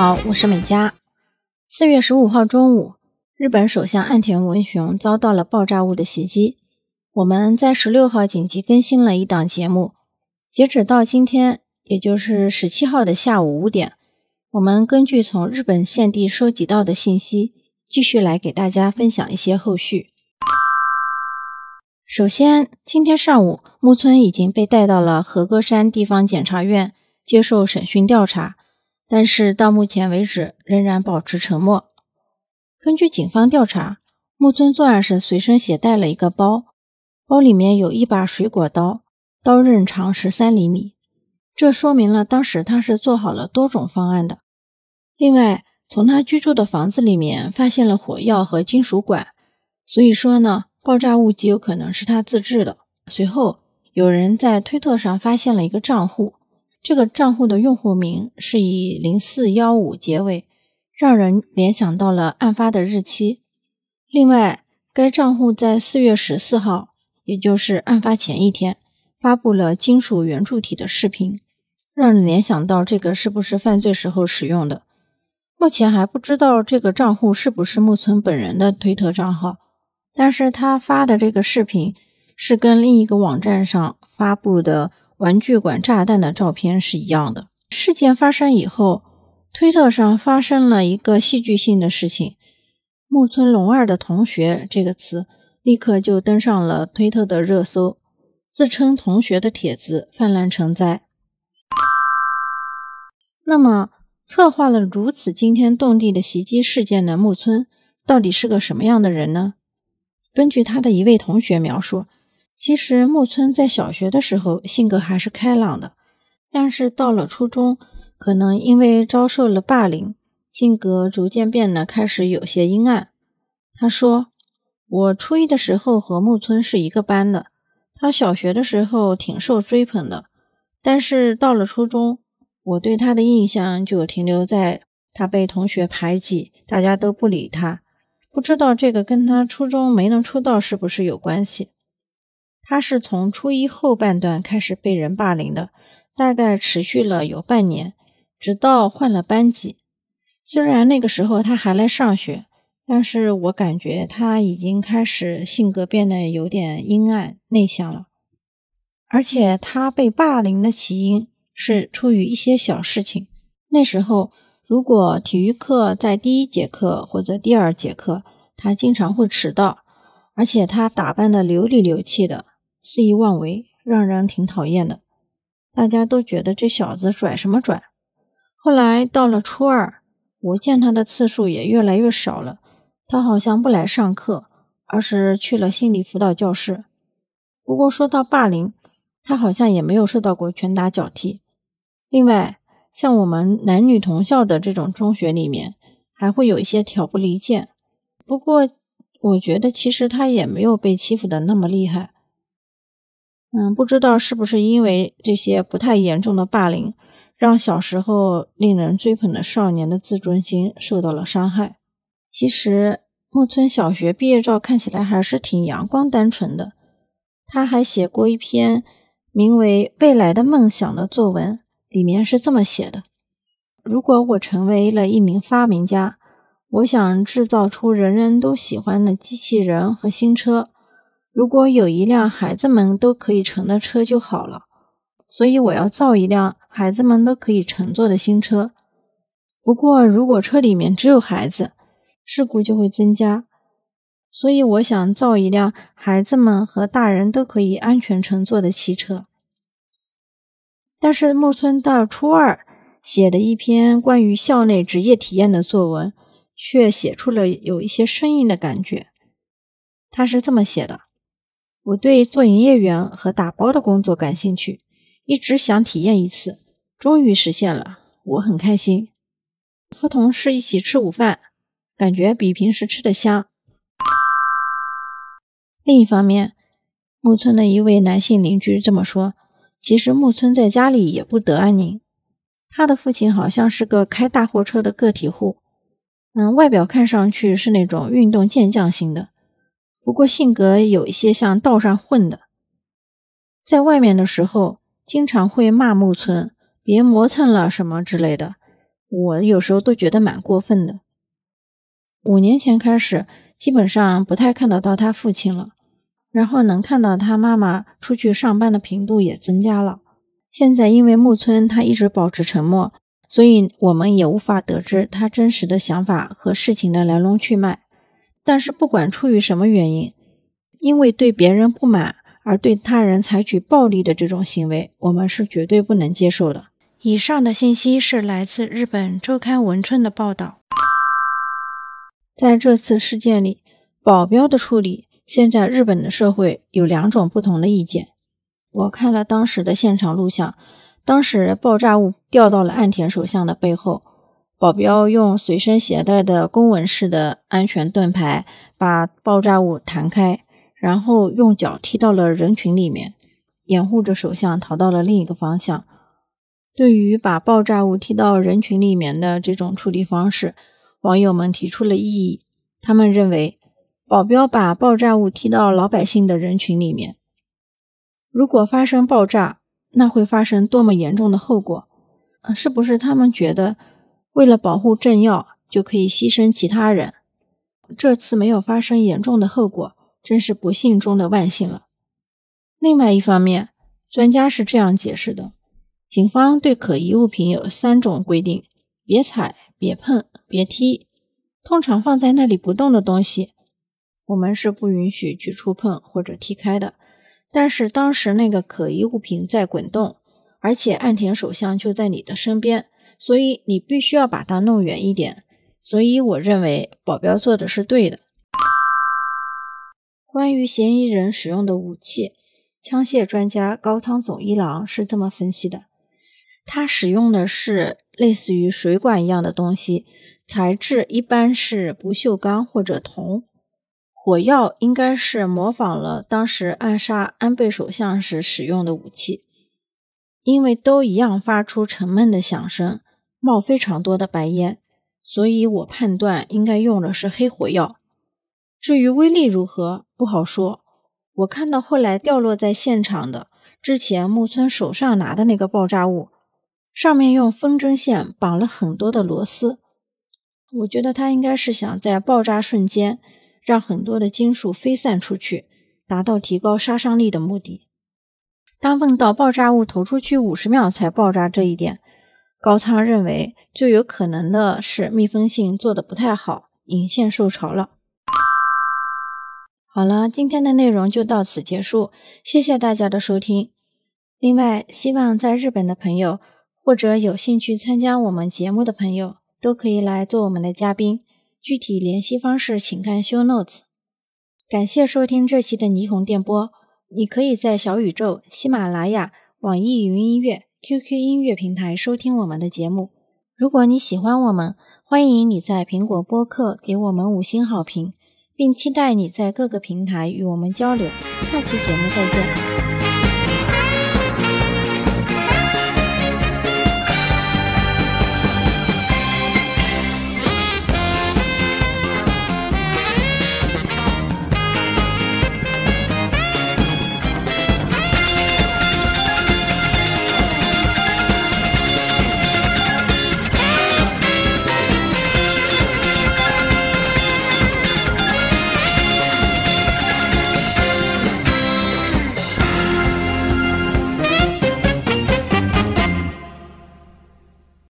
好，我是美嘉。四月十五号中午，日本首相岸田文雄遭到了爆炸物的袭击。我们在十六号紧急更新了一档节目，截止到今天，也就是十七号的下午五点，我们根据从日本现地收集到的信息，继续来给大家分享一些后续。首先，今天上午，木村已经被带到了和歌山地方检察院接受审讯调查，但是到目前为止仍然保持沉默。根据警方调查，木村作案时随身携带了一个包。包里面有一把水果刀，刀刃长十三厘米，这说明了当时他是做好了多种方案的。另外，从他居住的房子里面发现了火药和金属管，所以说呢，爆炸物极有可能是他自制的。随后，有人在推特上发现了一个账户，这个账户的用户名是以零四幺五结尾，让人联想到了案发的日期。另外，该账户在四月十四号。也就是案发前一天，发布了金属圆柱体的视频，让人联想到这个是不是犯罪时候使用的。目前还不知道这个账户是不是木村本人的推特账号，但是他发的这个视频是跟另一个网站上发布的玩具管炸弹的照片是一样的。事件发生以后，推特上发生了一个戏剧性的事情，“木村龙二的同学”这个词。立刻就登上了推特的热搜，自称同学的帖子泛滥成灾。那么，策划了如此惊天动地的袭击事件的木村，到底是个什么样的人呢？根据他的一位同学描述，其实木村在小学的时候性格还是开朗的，但是到了初中，可能因为遭受了霸凌，性格逐渐变得开始有些阴暗。他说。我初一的时候和木村是一个班的，他小学的时候挺受追捧的，但是到了初中，我对他的印象就停留在他被同学排挤，大家都不理他。不知道这个跟他初中没能出道是不是有关系？他是从初一后半段开始被人霸凌的，大概持续了有半年，直到换了班级。虽然那个时候他还来上学。但是我感觉他已经开始性格变得有点阴暗内向了，而且他被霸凌的起因是出于一些小事情。那时候，如果体育课在第一节课或者第二节课，他经常会迟到，而且他打扮的流里流气的，肆意妄为，让人挺讨厌的。大家都觉得这小子拽什么拽。后来到了初二，我见他的次数也越来越少了。他好像不来上课，而是去了心理辅导教室。不过说到霸凌，他好像也没有受到过拳打脚踢。另外，像我们男女同校的这种中学里面，还会有一些挑拨离间。不过，我觉得其实他也没有被欺负的那么厉害。嗯，不知道是不是因为这些不太严重的霸凌，让小时候令人追捧的少年的自尊心受到了伤害。其实木村小学毕业照看起来还是挺阳光单纯的。他还写过一篇名为《未来的梦想》的作文，里面是这么写的：如果我成为了一名发明家，我想制造出人人都喜欢的机器人和新车。如果有一辆孩子们都可以乘的车就好了。所以我要造一辆孩子们都可以乘坐的新车。不过如果车里面只有孩子，事故就会增加，所以我想造一辆孩子们和大人都可以安全乘坐的汽车。但是木村到初二写的一篇关于校内职业体验的作文，却写出了有一些生硬的感觉。他是这么写的：“我对做营业员和打包的工作感兴趣，一直想体验一次，终于实现了，我很开心。和同事一起吃午饭。”感觉比平时吃的香。另一方面，木村的一位男性邻居这么说：“其实木村在家里也不得安宁。他的父亲好像是个开大货车的个体户，嗯，外表看上去是那种运动健将型的，不过性格有一些像道上混的。在外面的时候，经常会骂木村别磨蹭了什么之类的。我有时候都觉得蛮过分的。五年前开始，基本上不太看得到他父亲了，然后能看到他妈妈出去上班的频度也增加了。现在因为木村他一直保持沉默，所以我们也无法得知他真实的想法和事情的来龙去脉。但是不管出于什么原因，因为对别人不满而对他人采取暴力的这种行为，我们是绝对不能接受的。以上的信息是来自日本周刊文春的报道。在这次事件里，保镖的处理，现在日本的社会有两种不同的意见。我看了当时的现场录像，当时爆炸物掉到了岸田首相的背后，保镖用随身携带的公文式的安全盾牌把爆炸物弹开，然后用脚踢到了人群里面，掩护着首相逃到了另一个方向。对于把爆炸物踢到人群里面的这种处理方式，网友们提出了异议，他们认为保镖把爆炸物踢到老百姓的人群里面，如果发生爆炸，那会发生多么严重的后果？是不是他们觉得为了保护政要就可以牺牲其他人？这次没有发生严重的后果，真是不幸中的万幸了。另外一方面，专家是这样解释的：警方对可疑物品有三种规定，别踩。别碰，别踢。通常放在那里不动的东西，我们是不允许去触碰或者踢开的。但是当时那个可疑物品在滚动，而且岸田首相就在你的身边，所以你必须要把它弄远一点。所以我认为保镖做的是对的。关于嫌疑人使用的武器，枪械专家高仓总一郎是这么分析的：他使用的是。类似于水管一样的东西，材质一般是不锈钢或者铜。火药应该是模仿了当时暗杀安倍首相时使用的武器，因为都一样发出沉闷的响声，冒非常多的白烟，所以我判断应该用的是黑火药。至于威力如何，不好说。我看到后来掉落在现场的，之前木村手上拿的那个爆炸物。上面用风筝线绑了很多的螺丝，我觉得他应该是想在爆炸瞬间让很多的金属飞散出去，达到提高杀伤力的目的。当问到爆炸物投出去五十秒才爆炸这一点，高仓认为最有可能的是密封性做的不太好，引线受潮了。好了，今天的内容就到此结束，谢谢大家的收听。另外，希望在日本的朋友。或者有兴趣参加我们节目的朋友，都可以来做我们的嘉宾。具体联系方式请看 show notes。感谢收听这期的霓虹电波。你可以在小宇宙、喜马拉雅、网易云音乐、QQ 音乐平台收听我们的节目。如果你喜欢我们，欢迎你在苹果播客给我们五星好评，并期待你在各个平台与我们交流。下期节目再见。